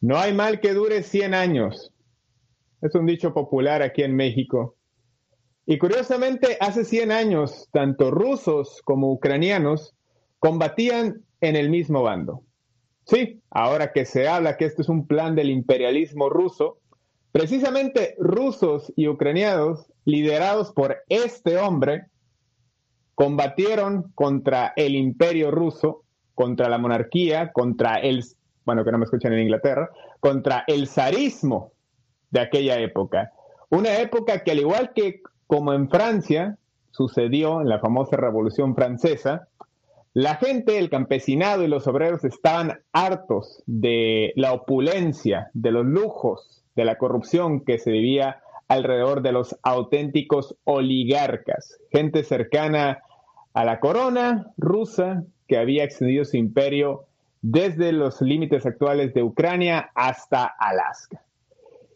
No hay mal que dure 100 años. Es un dicho popular aquí en México. Y curiosamente, hace 100 años, tanto rusos como ucranianos combatían en el mismo bando. Sí, ahora que se habla que esto es un plan del imperialismo ruso, precisamente rusos y ucranianos, liderados por este hombre, combatieron contra el imperio ruso, contra la monarquía, contra el bueno, que no me escuchan en Inglaterra, contra el zarismo de aquella época. Una época que al igual que como en Francia sucedió en la famosa Revolución Francesa, la gente, el campesinado y los obreros estaban hartos de la opulencia, de los lujos, de la corrupción que se vivía alrededor de los auténticos oligarcas, gente cercana a la corona rusa que había extendido su imperio desde los límites actuales de Ucrania hasta Alaska.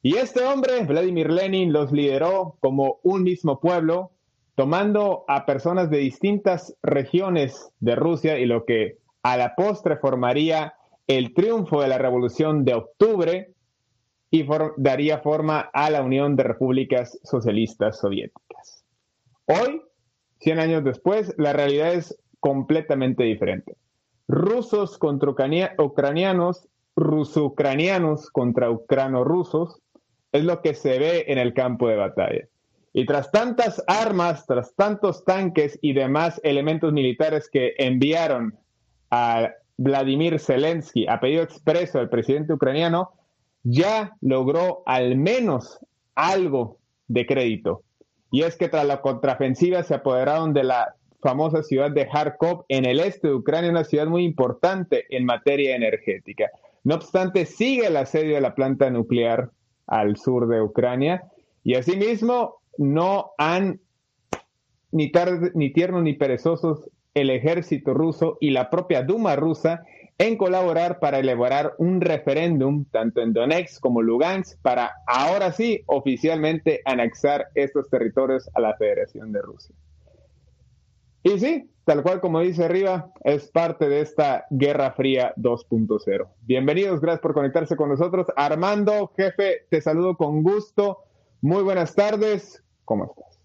Y este hombre, Vladimir Lenin, los lideró como un mismo pueblo, tomando a personas de distintas regiones de Rusia y lo que a la postre formaría el triunfo de la Revolución de Octubre y daría forma a la Unión de Repúblicas Socialistas Soviéticas. Hoy, 100 años después, la realidad es completamente diferente rusos contra ucranianos, ruso-ucranianos contra ucrano-rusos, es lo que se ve en el campo de batalla. Y tras tantas armas, tras tantos tanques y demás elementos militares que enviaron a Vladimir Zelensky a pedido expreso del presidente ucraniano, ya logró al menos algo de crédito. Y es que tras la contraofensiva se apoderaron de la famosa ciudad de Kharkov en el este de Ucrania, una ciudad muy importante en materia energética. No obstante, sigue el asedio de la planta nuclear al sur de Ucrania y asimismo no han ni, ni tiernos ni perezosos el ejército ruso y la propia Duma rusa en colaborar para elaborar un referéndum tanto en Donetsk como Lugansk para ahora sí oficialmente anexar estos territorios a la Federación de Rusia. Y sí, tal cual como dice arriba, es parte de esta Guerra Fría 2.0. Bienvenidos, gracias por conectarse con nosotros. Armando, jefe, te saludo con gusto. Muy buenas tardes, ¿cómo estás?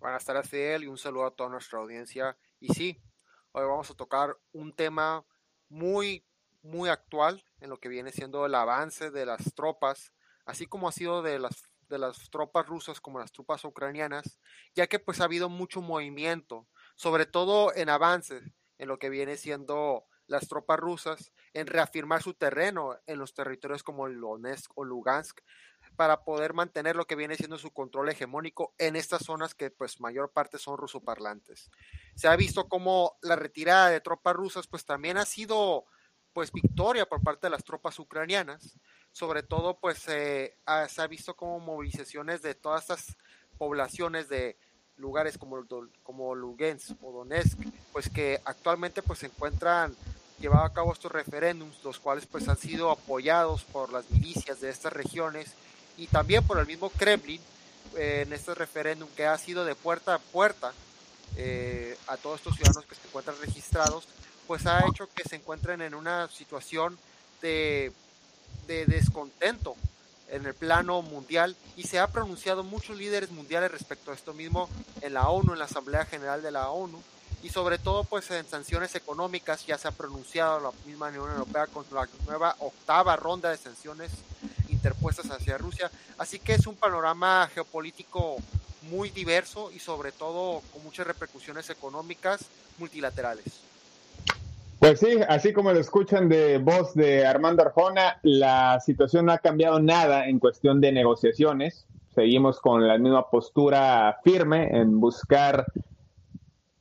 Buenas tardes, Fidel, y un saludo a toda nuestra audiencia. Y sí, hoy vamos a tocar un tema muy, muy actual en lo que viene siendo el avance de las tropas, así como ha sido de las de las tropas rusas como las tropas ucranianas, ya que pues ha habido mucho movimiento, sobre todo en avances en lo que viene siendo las tropas rusas, en reafirmar su terreno en los territorios como Donetsk o Lugansk, para poder mantener lo que viene siendo su control hegemónico en estas zonas que pues mayor parte son rusoparlantes. Se ha visto como la retirada de tropas rusas pues también ha sido pues victoria por parte de las tropas ucranianas, sobre todo pues eh, se ha visto como movilizaciones de todas estas poblaciones de lugares como, como Lugansk o Donetsk, pues que actualmente pues se encuentran llevando a cabo estos referéndums, los cuales pues han sido apoyados por las milicias de estas regiones y también por el mismo Kremlin eh, en este referéndum que ha sido de puerta a puerta eh, a todos estos ciudadanos que se encuentran registrados, pues ha hecho que se encuentren en una situación de de descontento en el plano mundial y se ha pronunciado muchos líderes mundiales respecto a esto mismo en la ONU, en la Asamblea General de la ONU y sobre todo pues en sanciones económicas ya se ha pronunciado la misma Unión Europea con la nueva octava ronda de sanciones interpuestas hacia Rusia, así que es un panorama geopolítico muy diverso y sobre todo con muchas repercusiones económicas multilaterales. Pues sí, así como lo escuchan de voz de Armando Arjona, la situación no ha cambiado nada en cuestión de negociaciones. Seguimos con la misma postura firme en buscar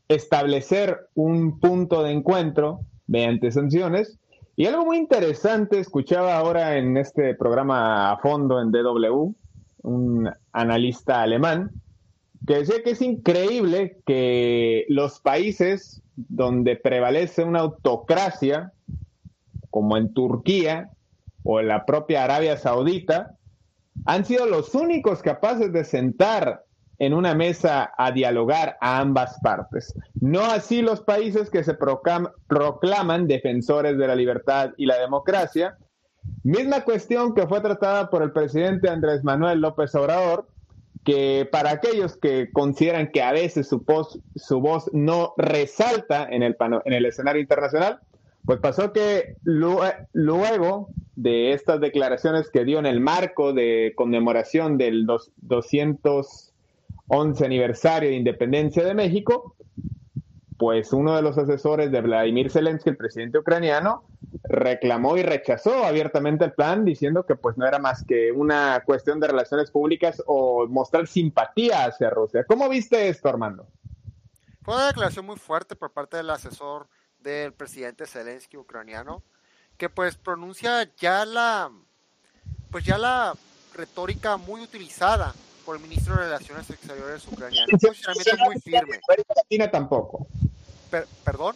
establecer un punto de encuentro mediante sanciones. Y algo muy interesante, escuchaba ahora en este programa a fondo en DW, un analista alemán, que decía que es increíble que los países donde prevalece una autocracia, como en Turquía o en la propia Arabia Saudita, han sido los únicos capaces de sentar en una mesa a dialogar a ambas partes. No así los países que se proclaman defensores de la libertad y la democracia. Misma cuestión que fue tratada por el presidente Andrés Manuel López Obrador, que para aquellos que consideran que a veces su voz, su voz no resalta en el, en el escenario internacional, pues pasó que luego de estas declaraciones que dio en el marco de conmemoración del 211 aniversario de independencia de México, pues uno de los asesores de Vladimir Zelensky, el presidente ucraniano, reclamó y rechazó abiertamente el plan diciendo que pues no era más que una cuestión de relaciones públicas o mostrar simpatía hacia Rusia. ¿Cómo viste esto, Armando? Fue una declaración muy fuerte por parte del asesor del presidente Zelensky ucraniano, que pues pronuncia ya la pues ya la retórica muy utilizada por el ministro de Relaciones Exteriores ucraniano. Un posicionamiento muy firme. América Latina tampoco. ¿Perdón?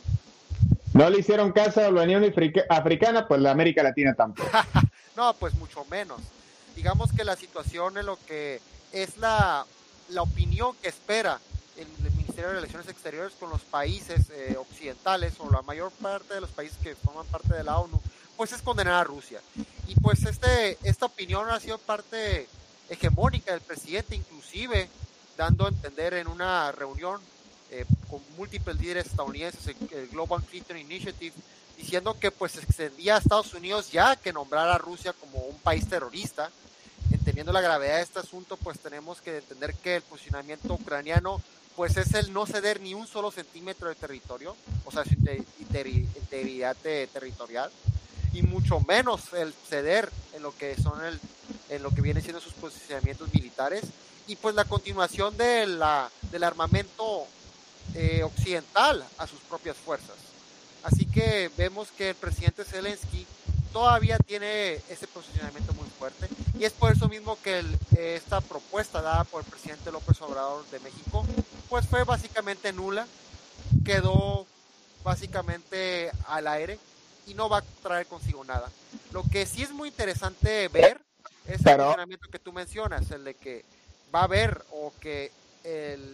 No le hicieron caso a la Unión Africana, pues la América Latina tampoco. no, pues mucho menos. Digamos que la situación en lo que es la, la opinión que espera el, Ministerio de Relaciones Exteriores con los países eh, occidentales o la mayor parte de los países que forman parte de la ONU, pues es condenar a Rusia. Y pues este, esta opinión ha sido parte hegemónica del presidente, inclusive dando a entender en una reunión eh, con múltiples líderes estadounidenses, el Global Clinton Initiative, diciendo que pues extendía a Estados Unidos ya que nombrar a Rusia como un país terrorista. Entendiendo la gravedad de este asunto, pues tenemos que entender que el posicionamiento ucraniano pues es el no ceder ni un solo centímetro de territorio, o sea, su integridad territorial, y mucho menos el ceder en lo que son el, en lo que viene siendo sus posicionamientos militares, y pues la continuación de la, del armamento eh, occidental a sus propias fuerzas. Así que vemos que el presidente Zelensky todavía tiene ese posicionamiento muy fuerte y es por eso mismo que esta propuesta dada por el presidente López Obrador de México pues fue básicamente nula, quedó básicamente al aire y no va a traer consigo nada. Lo que sí es muy interesante ver es el posicionamiento que tú mencionas, el de que va a haber o que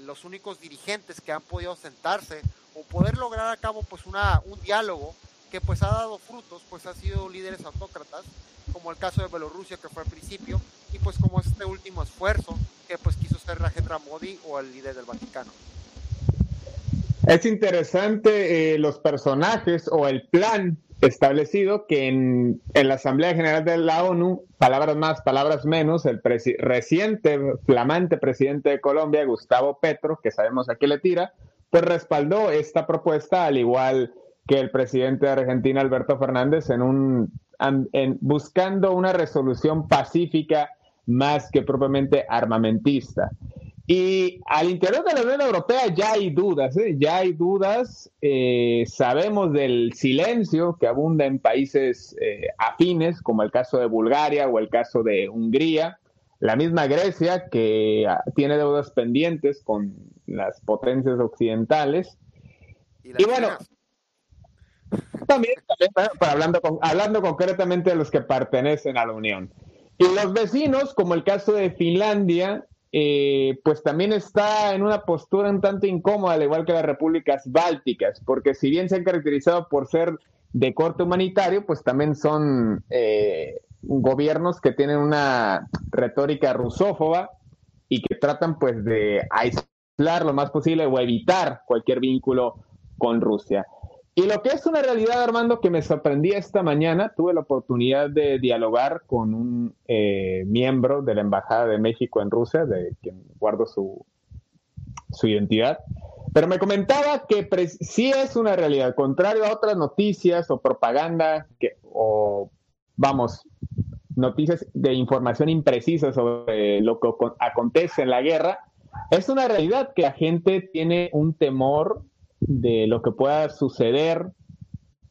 los únicos dirigentes que han podido sentarse o poder lograr a cabo pues una, un diálogo que pues ha dado frutos, pues ha sido líderes autócratas, como el caso de Bielorrusia que fue al principio, y pues como este último esfuerzo que pues quiso ser Rajendra Modi o el líder del Vaticano. Es interesante eh, los personajes o el plan establecido que en, la Asamblea General de la ONU, palabras más, palabras menos, el reciente flamante presidente de Colombia, Gustavo Petro, que sabemos a qué le tira, pues respaldó esta propuesta, al igual que el presidente de Argentina, Alberto Fernández, en un, en, buscando una resolución pacífica más que propiamente armamentista. Y al interior de la Unión Europea ya hay dudas, ¿eh? ya hay dudas. Eh, sabemos del silencio que abunda en países eh, afines, como el caso de Bulgaria o el caso de Hungría. La misma Grecia, que ah, tiene deudas pendientes con las potencias occidentales. Y, bueno, también, hablando, hablando concretamente de los que pertenecen a la Unión. Y los vecinos, como el caso de Finlandia, eh, pues también está en una postura un tanto incómoda, al igual que las repúblicas bálticas, porque si bien se han caracterizado por ser de corte humanitario, pues también son eh, gobiernos que tienen una retórica rusófoba y que tratan pues de aislar lo más posible o evitar cualquier vínculo con Rusia. Y lo que es una realidad, Armando, que me sorprendí esta mañana, tuve la oportunidad de dialogar con un eh, miembro de la Embajada de México en Rusia, de quien guardo su, su identidad, pero me comentaba que sí es una realidad, contrario a otras noticias o propaganda que, o, vamos, noticias de información imprecisa sobre lo que acontece en la guerra, es una realidad que la gente tiene un temor de lo que pueda suceder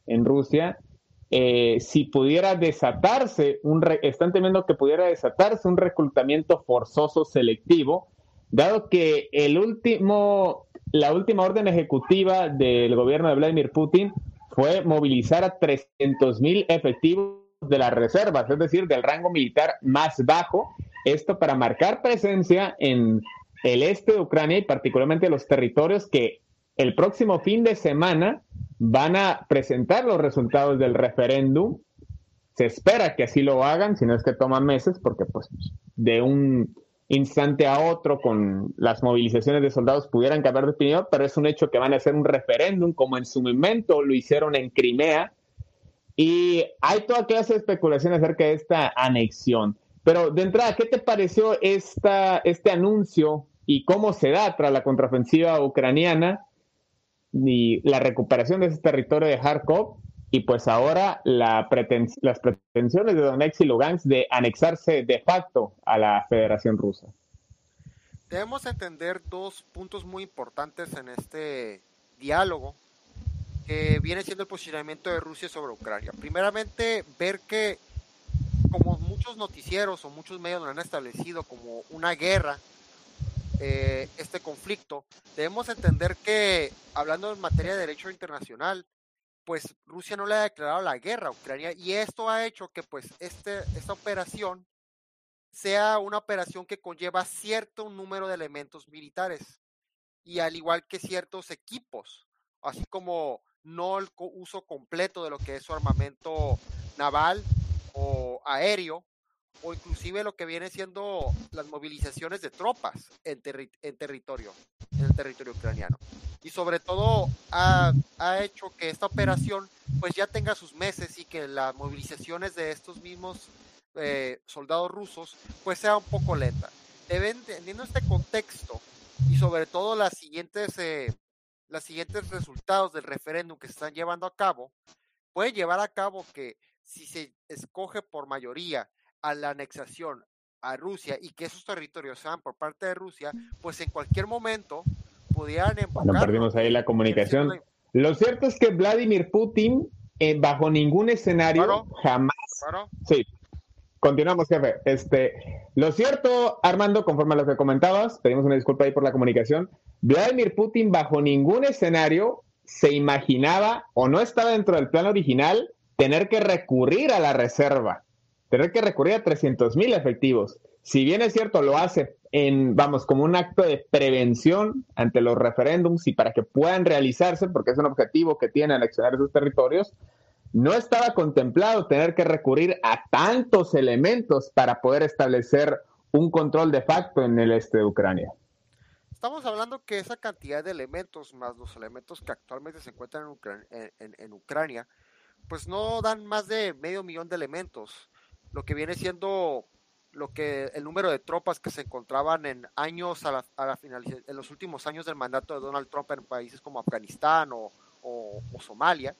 en Rusia, eh, si pudiera desatarse, un están temiendo que pudiera desatarse un reclutamiento forzoso selectivo, dado que el último, la última orden ejecutiva del gobierno de Vladimir Putin fue movilizar a 300 mil efectivos de las reservas, es decir, del rango militar más bajo, esto para marcar presencia en el este de Ucrania y particularmente los territorios que el próximo fin de semana van a presentar los resultados del referéndum. Se espera que así lo hagan, si no es que toman meses, porque pues de un instante a otro con las movilizaciones de soldados pudieran cambiar de opinión, pero es un hecho que van a hacer un referéndum, como en su momento lo hicieron en Crimea. Y hay toda clase de especulación acerca de esta anexión. Pero de entrada, ¿qué te pareció esta, este anuncio y cómo se da tras la contraofensiva ucraniana? Ni la recuperación de ese territorio de Kharkov y pues ahora la las pretensiones de Donetsk y Lugansk de anexarse de facto a la Federación Rusa. Debemos entender dos puntos muy importantes en este diálogo que viene siendo el posicionamiento de Rusia sobre Ucrania. Primeramente, ver que como muchos noticieros o muchos medios lo han establecido como una guerra eh, este conflicto, debemos entender que, hablando en materia de derecho internacional, pues Rusia no le ha declarado la guerra a Ucrania y esto ha hecho que pues este, esta operación sea una operación que conlleva cierto número de elementos militares y al igual que ciertos equipos, así como no el uso completo de lo que es su armamento naval o aéreo, o inclusive lo que viene siendo las movilizaciones de tropas en, en territorio, en el territorio ucraniano. Y sobre todo ha, ha, hecho que esta operación pues ya tenga sus meses y que las movilizaciones de estos mismos eh, soldados rusos pues sea un poco lenta. Entendiendo este contexto y sobre todo las siguientes, eh, las siguientes resultados del referéndum que se están llevando a cabo, puede llevar a cabo que si se escoge por mayoría a la anexación a Rusia y que esos territorios sean por parte de Rusia, pues en cualquier momento pudieran Bueno, perdimos ahí la comunicación. Lo cierto es que Vladimir Putin, eh, bajo ningún escenario, jamás. Sí. Continuamos, jefe. Este, lo cierto, Armando, conforme a lo que comentabas, pedimos una disculpa ahí por la comunicación. Vladimir Putin, bajo ningún escenario, se imaginaba o no estaba dentro del plan original tener que recurrir a la reserva tener que recurrir a 300 mil efectivos. Si bien es cierto, lo hace en, vamos, como un acto de prevención ante los referéndums y para que puedan realizarse, porque es un objetivo que tiene anexionar esos territorios, no estaba contemplado tener que recurrir a tantos elementos para poder establecer un control de facto en el este de Ucrania. Estamos hablando que esa cantidad de elementos, más los elementos que actualmente se encuentran en Ucrania, pues no dan más de medio millón de elementos lo que viene siendo lo que el número de tropas que se encontraban en años a la, a finalización, en los últimos años del mandato de Donald Trump en países como Afganistán o, Somalia.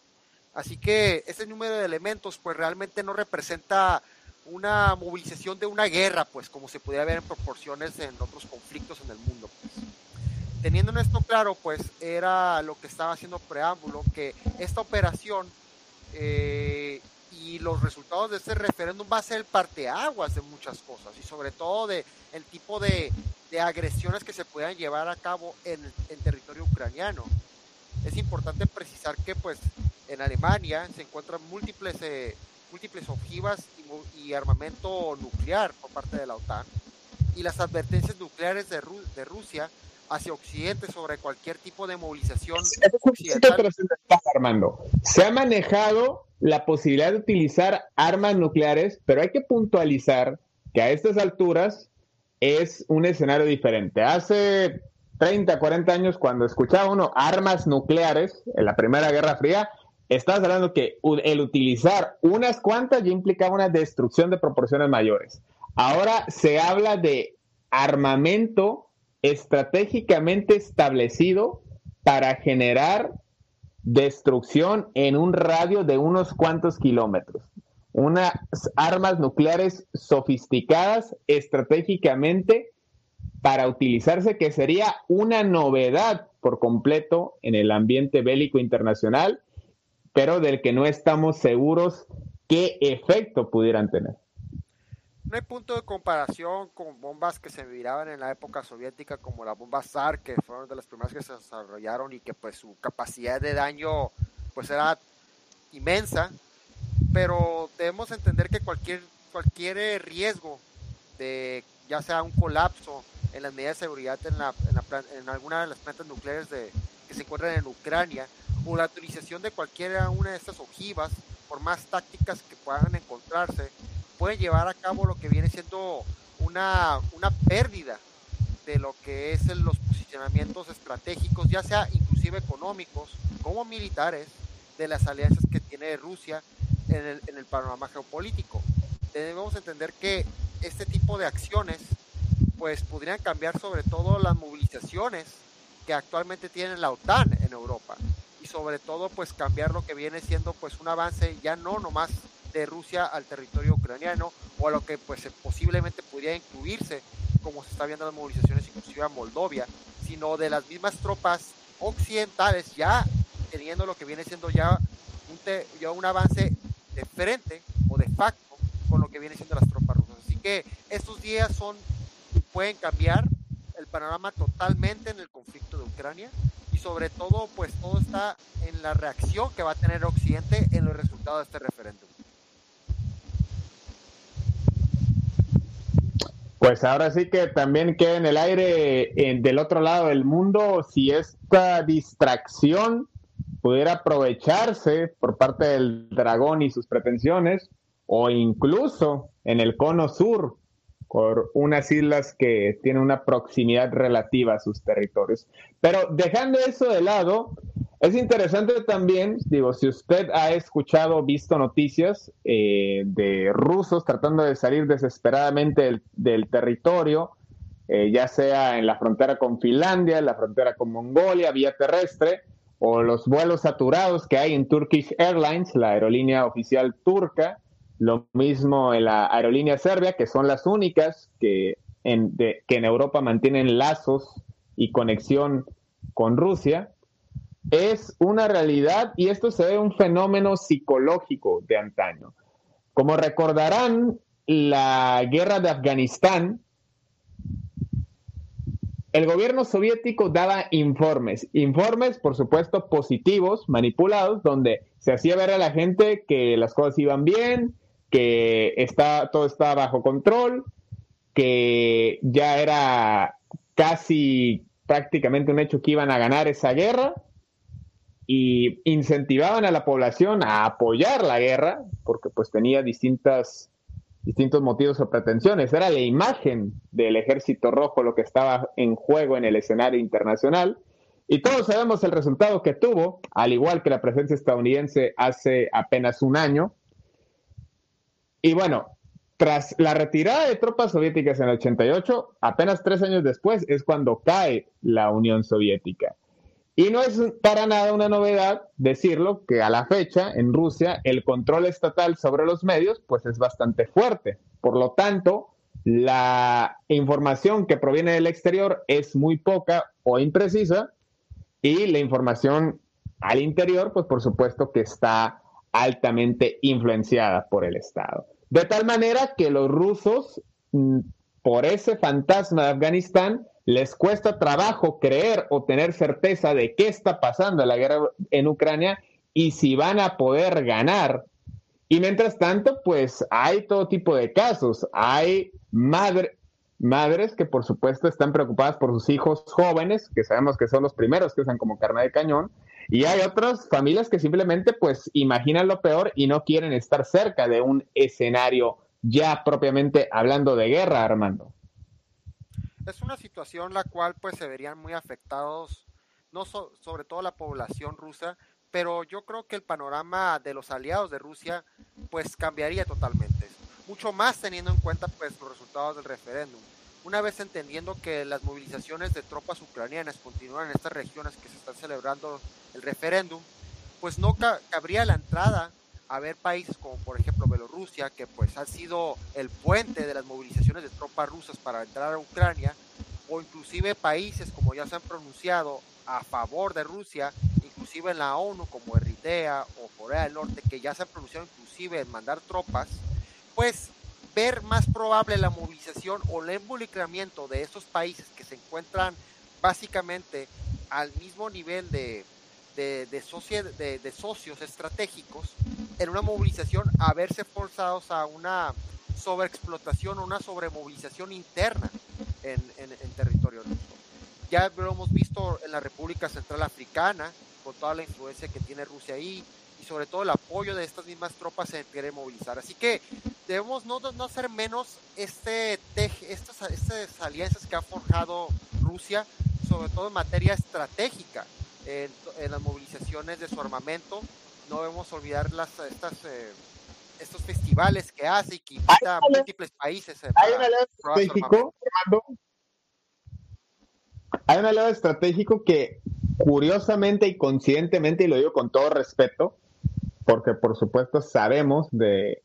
Así que ese número de elementos pues realmente no representa una movilización de una guerra, pues como se pudiera ver en proporciones en otros conflictos en el mundo. Pues. Teniendo esto claro, pues era lo que estaba haciendo preámbulo, que esta operación eh, y los resultados de este referéndum va a ser el parteaguas de muchas cosas y sobre todo de el tipo de, de agresiones que se puedan llevar a cabo en, en territorio ucraniano. Es importante precisar que pues en Alemania se encuentran múltiples, eh, múltiples ojivas y, y, armamento nuclear por parte de la OTAN y las advertencias nucleares de, Ru de Rusia hacia Occidente sobre cualquier tipo de movilización occidental. Armando. Se ha manejado la posibilidad de utilizar armas nucleares, pero hay que puntualizar que a estas alturas es un escenario diferente. Hace 30, 40 años, cuando escuchaba uno armas nucleares en la Primera Guerra Fría, estás hablando que el utilizar unas cuantas ya implicaba una destrucción de proporciones mayores. Ahora se habla de armamento estratégicamente establecido para generar destrucción en un radio de unos cuantos kilómetros. Unas armas nucleares sofisticadas estratégicamente para utilizarse, que sería una novedad por completo en el ambiente bélico internacional, pero del que no estamos seguros qué efecto pudieran tener no hay punto de comparación con bombas que se miraban en la época soviética como la bomba SAR, que fueron de las primeras que se desarrollaron y que pues su capacidad de daño pues era inmensa, pero debemos entender que cualquier, cualquier riesgo de ya sea un colapso en las medidas de seguridad en, la, en, en alguna de las plantas nucleares de, que se encuentran en Ucrania o la utilización de cualquiera una de estas ojivas, por más tácticas que puedan encontrarse, puede llevar a cabo lo que viene siendo una, una pérdida de lo que es los posicionamientos estratégicos, ya sea inclusive económicos como militares, de las alianzas que tiene Rusia en el, en el panorama geopolítico. Debemos entender que este tipo de acciones pues podrían cambiar sobre todo las movilizaciones que actualmente tiene la OTAN en Europa y sobre todo pues cambiar lo que viene siendo pues un avance ya no nomás de Rusia al territorio ucraniano o a lo que pues posiblemente podría incluirse como se está viendo las movilizaciones inclusive a Moldovia, sino de las mismas tropas occidentales ya teniendo lo que viene siendo ya un, ya un avance de frente o de facto con lo que viene siendo las tropas rusas. Así que estos días son pueden cambiar el panorama totalmente en el conflicto de Ucrania y sobre todo pues todo está en la reacción que va a tener Occidente en los resultados de este referéndum. Pues ahora sí que también queda en el aire del otro lado del mundo si esta distracción pudiera aprovecharse por parte del dragón y sus pretensiones, o incluso en el cono sur, por unas islas que tienen una proximidad relativa a sus territorios. Pero dejando eso de lado, es interesante también, digo, si usted ha escuchado, visto noticias eh, de rusos tratando de salir desesperadamente del, territorio, eh, ya sea en la frontera con Finlandia, en la frontera con Mongolia, vía terrestre, o los vuelos saturados que hay en Turkish Airlines, la aerolínea oficial turca, lo mismo en la aerolínea serbia, que son las únicas que en, que en Europa mantienen lazos y conexión con Rusia es una realidad y esto se ve un fenómeno psicológico de antaño. Como recordarán, la guerra de Afganistán, el gobierno soviético daba informes, informes por supuesto positivos, manipulados, donde se hacía ver a la gente que las cosas iban bien, que está, todo estaba bajo control, que ya era casi prácticamente un hecho que iban a ganar esa guerra y incentivaban a la población a apoyar la guerra porque pues tenía distintas distintos motivos o pretensiones. Era la imagen del ejército rojo lo que estaba en juego en el escenario internacional. Y todos sabemos el resultado que tuvo, al igual que la presencia estadounidense hace apenas un año. Y bueno, tras la retirada de tropas soviéticas en el 88, apenas tres años después es cuando cae la Unión Soviética. Y no es para nada una novedad decirlo que a la fecha en Rusia el control estatal sobre los medios pues es bastante fuerte. Por lo tanto, la información que proviene del exterior es muy poca o imprecisa y la información al interior pues por supuesto que está altamente influenciada por el Estado. De tal manera que los rusos, mm, por ese fantasma de Afganistán, les cuesta trabajo creer o tener certeza de qué está pasando la guerra en Ucrania y si van a poder ganar. Y mientras tanto, pues hay todo tipo de casos. Hay madres que por supuesto están preocupadas por sus hijos jóvenes, que sabemos que son los primeros que usan como carne de cañón. Y hay otras familias que simplemente pues imaginan lo peor y no quieren estar cerca de un escenario ya propiamente hablando de guerra, Armando. Es una situación la cual pues se verían muy afectados, no sobre todo la población rusa, pero yo creo que el panorama de los aliados de Rusia pues cambiaría totalmente. Mucho más teniendo en cuenta pues los resultados del referéndum. Una vez entendiendo que las movilizaciones de tropas ucranianas continúan en estas regiones que se están celebrando el referéndum, pues no cabría la entrada a ver países como por ejemplo Bielorrusia, que pues ha sido el puente de las movilizaciones de tropas rusas para entrar a Ucrania, o inclusive países como ya se han pronunciado a favor de Rusia, inclusive en la ONU como Eritrea o Corea del Norte, que ya se han pronunciado inclusive en mandar tropas, pues ver más probable la movilización o el involucramiento de estos países que se encuentran básicamente al mismo nivel de, de, socios estratégicos en una movilización a verse forzados a una sobreexplotación o una sobremovilización interna en, en, territorio ruso. Ya lo hemos visto en la República Central Africana, con toda la influencia que tiene Rusia ahí, y sobre todo el apoyo de estas mismas tropas en querer movilizar. Así que debemos no, no hacer menos este estas, estas alianzas que ha forjado Rusia, sobre todo en materia estratégica en, las movilizaciones de su armamento. No debemos olvidar las, estas, eh, estos festivales que hace y que invita a múltiples países. Eh, hay un aliado estratégico, hay un aliado estratégico que curiosamente y conscientemente, y lo digo con todo respeto, porque por supuesto sabemos de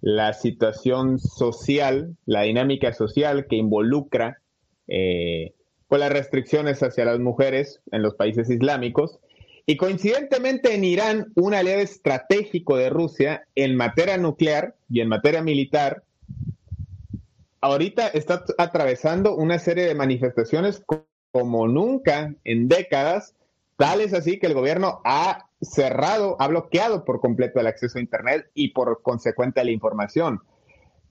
la situación social, la dinámica social que involucra eh, con las restricciones hacia las mujeres en los países islámicos. Y coincidentemente en Irán, un aliado estratégico de Rusia en materia nuclear y en materia militar, ahorita está atravesando una serie de manifestaciones como nunca en décadas, tales así que el gobierno ha cerrado, ha bloqueado por completo el acceso a Internet y por consecuente la información.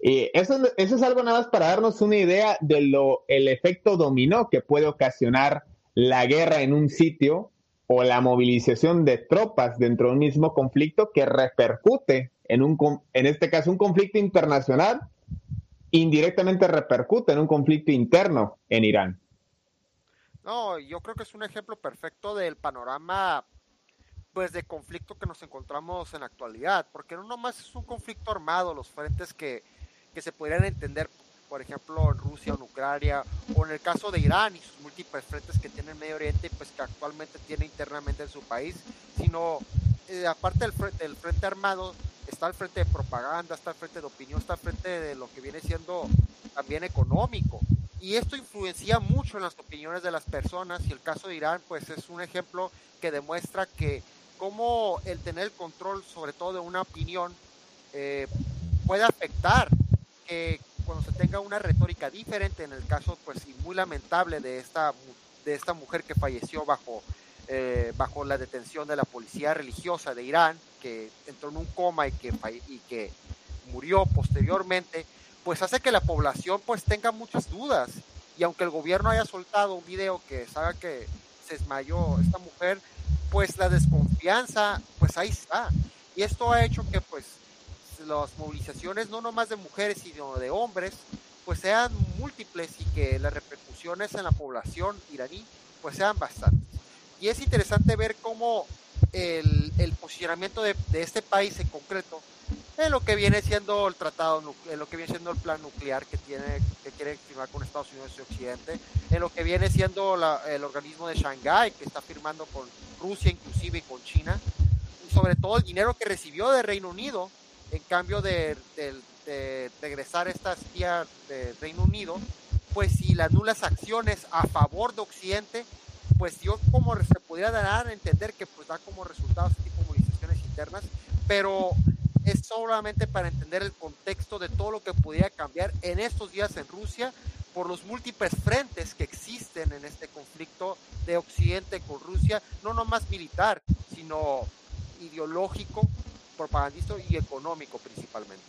Y eso, eso es algo nada más para darnos una idea de lo, el efecto dominó que puede ocasionar la guerra en un sitio o la movilización de tropas dentro de un mismo conflicto que repercute en un, en este caso, un conflicto internacional, indirectamente repercute en un conflicto interno en Irán. No, yo creo que es un ejemplo perfecto del panorama pues de conflicto que nos encontramos en la actualidad, porque no nomás es un conflicto armado, los frentes que, que se podrían entender, por ejemplo, en Rusia o en Ucrania, o en el caso de Irán y sus múltiples frentes que tiene en Medio Oriente, pues que actualmente tiene internamente en su país, sino eh, aparte del frente, del frente armado, está el frente de propaganda, está el frente de opinión, está el frente de lo que viene siendo también económico. Y esto influencia mucho en las opiniones de las personas y el caso de Irán pues es un ejemplo que demuestra que cómo el tener el control sobre todo de una opinión eh, puede afectar que cuando se tenga una retórica diferente, en el caso pues muy lamentable de esta, de esta mujer que falleció bajo, eh, bajo la detención de la policía religiosa de Irán, que entró en un coma y que, y que murió posteriormente, pues hace que la población pues tenga muchas dudas. Y aunque el gobierno haya soltado un video que sabe que se desmayó esta mujer, pues la desconfianza pues ahí está. Y esto ha hecho que pues las movilizaciones, no nomás de mujeres, sino de hombres, pues sean múltiples y que las repercusiones en la población iraní pues sean bastantes. Y es interesante ver cómo el, el posicionamiento de, de, este país en concreto en lo que viene siendo el tratado, en lo que viene siendo el plan nuclear que tiene que quiere firmar con Estados Unidos y Occidente, en lo que viene siendo el organismo de Shanghái que está firmando con Rusia inclusive y con China, y sobre todo el dinero que recibió de Reino Unido en cambio de, regresar esta espía de Reino Unido, pues si las nulas acciones a favor de Occidente, pues yo como se podría dar a entender que pues da como resultado este tipo de movilizaciones internas, pero es solamente para entender el contexto de todo lo que pudiera cambiar en estos días en Rusia por los múltiples frentes que existen en este conflicto de Occidente con Rusia, no nomás militar, sino ideológico, propagandista y económico principalmente.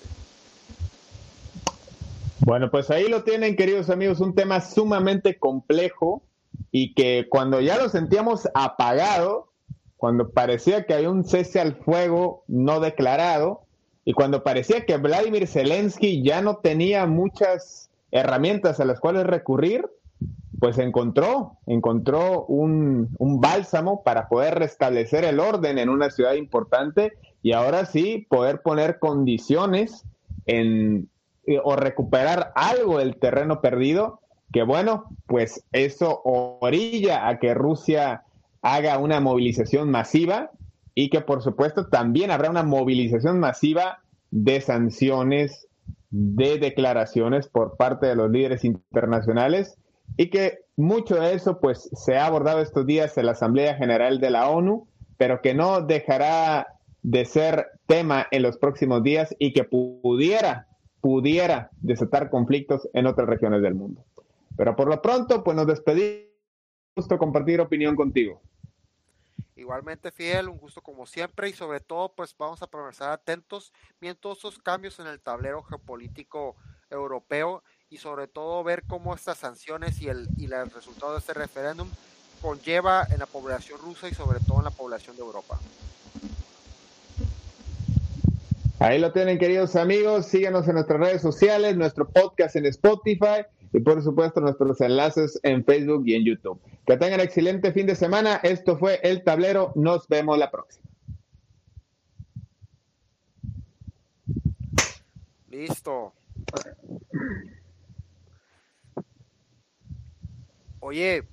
Bueno, pues ahí lo tienen, queridos amigos, un tema sumamente complejo y que cuando ya lo sentíamos apagado, cuando parecía que había un cese al fuego no declarado y cuando parecía que Vladimir Zelensky ya no tenía muchas herramientas a las cuales recurrir, pues encontró, encontró un, un, bálsamo para poder restablecer el orden en una ciudad importante y ahora sí poder poner condiciones en, eh, o recuperar algo del terreno perdido, que bueno, pues eso orilla a que Rusia haga una movilización masiva y que por supuesto también habrá una movilización masiva de sanciones, de declaraciones por parte de los líderes internacionales y que mucho de eso pues se ha abordado estos días en la Asamblea General de la ONU, pero que no dejará de ser tema en los próximos días y que pudiera, pudiera desatar conflictos en otras regiones del mundo. Pero por lo pronto, pues nos despedimos. Gusto compartir opinión contigo. Igualmente, Fiel, un gusto como siempre y sobre todo, pues vamos a permanecer atentos viendo esos cambios en el tablero geopolítico europeo y sobre todo ver cómo estas sanciones y el, y el resultado de este referéndum conlleva en la población rusa y sobre todo en la población de Europa. Ahí lo tienen, queridos amigos. Síganos en nuestras redes sociales, nuestro podcast en Spotify y, por supuesto, nuestros enlaces en Facebook y en YouTube. Que tengan excelente fin de semana. Esto fue El Tablero. Nos vemos la próxima. Listo. Oye.